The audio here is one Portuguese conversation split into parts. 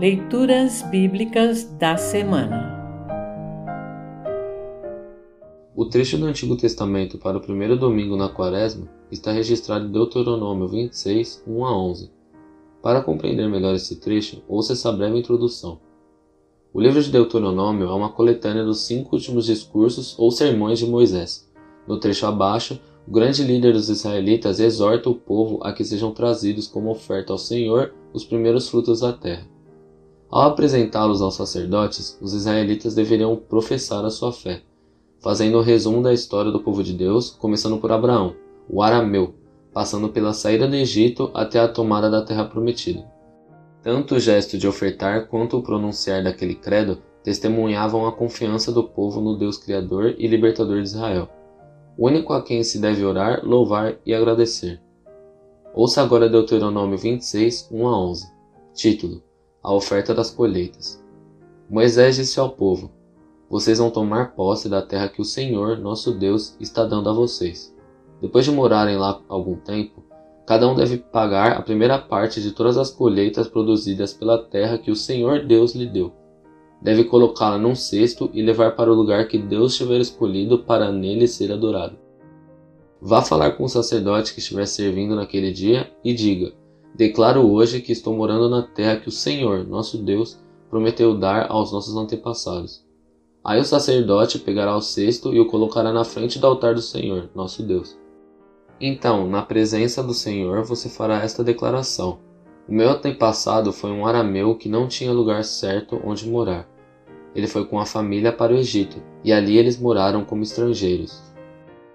Leituras Bíblicas da Semana O trecho do Antigo Testamento para o primeiro domingo na Quaresma está registrado em Deuteronômio 26, 1 a 11. Para compreender melhor esse trecho, ouça essa breve introdução. O livro de Deuteronômio é uma coletânea dos cinco últimos discursos ou sermões de Moisés. No trecho abaixo, o grande líder dos israelitas exorta o povo a que sejam trazidos como oferta ao Senhor os primeiros frutos da terra. Ao apresentá-los aos sacerdotes, os israelitas deveriam professar a sua fé, fazendo o um resumo da história do povo de Deus, começando por Abraão, o arameu, passando pela saída do Egito até a tomada da terra prometida. Tanto o gesto de ofertar quanto o pronunciar daquele credo testemunhavam a confiança do povo no Deus Criador e Libertador de Israel o único a quem se deve orar, louvar e agradecer. Ouça agora Deuteronômio 26, 1 a 11. Título: A oferta das colheitas. Moisés disse ao povo: Vocês vão tomar posse da terra que o Senhor, nosso Deus, está dando a vocês. Depois de morarem lá algum tempo, cada um deve pagar a primeira parte de todas as colheitas produzidas pela terra que o Senhor Deus lhe deu deve colocá-la num cesto e levar para o lugar que Deus tiver escolhido para nele ser adorado. Vá falar com o sacerdote que estiver servindo naquele dia e diga: Declaro hoje que estou morando na terra que o Senhor, nosso Deus, prometeu dar aos nossos antepassados. Aí o sacerdote pegará o cesto e o colocará na frente do altar do Senhor, nosso Deus. Então, na presença do Senhor, você fará esta declaração: o meu antepassado foi um arameu que não tinha lugar certo onde morar. Ele foi com a família para o Egito, e ali eles moraram como estrangeiros.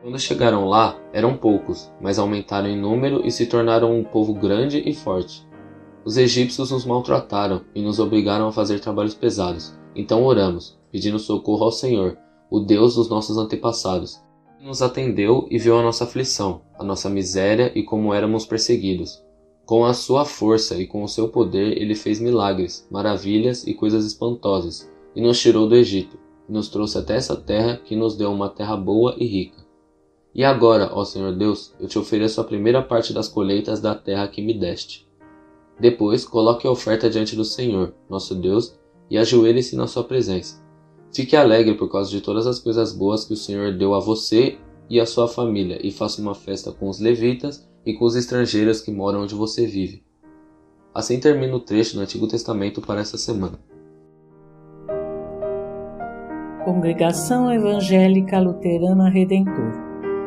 Quando chegaram lá, eram poucos, mas aumentaram em número e se tornaram um povo grande e forte. Os egípcios nos maltrataram e nos obrigaram a fazer trabalhos pesados. Então oramos, pedindo socorro ao Senhor, o Deus dos nossos antepassados. Ele nos atendeu e viu a nossa aflição, a nossa miséria e como éramos perseguidos. Com a sua força e com o seu poder, ele fez milagres, maravilhas e coisas espantosas, e nos tirou do Egito, e nos trouxe até essa terra que nos deu uma terra boa e rica. E agora, ó Senhor Deus, eu te ofereço a primeira parte das colheitas da terra que me deste. Depois, coloque a oferta diante do Senhor, nosso Deus, e ajoelhe-se na sua presença. Fique alegre por causa de todas as coisas boas que o Senhor deu a você e a sua família, e faça uma festa com os levitas e com os estrangeiros que moram onde você vive. Assim termina o trecho do Antigo Testamento para essa semana. Congregação Evangélica Luterana Redentor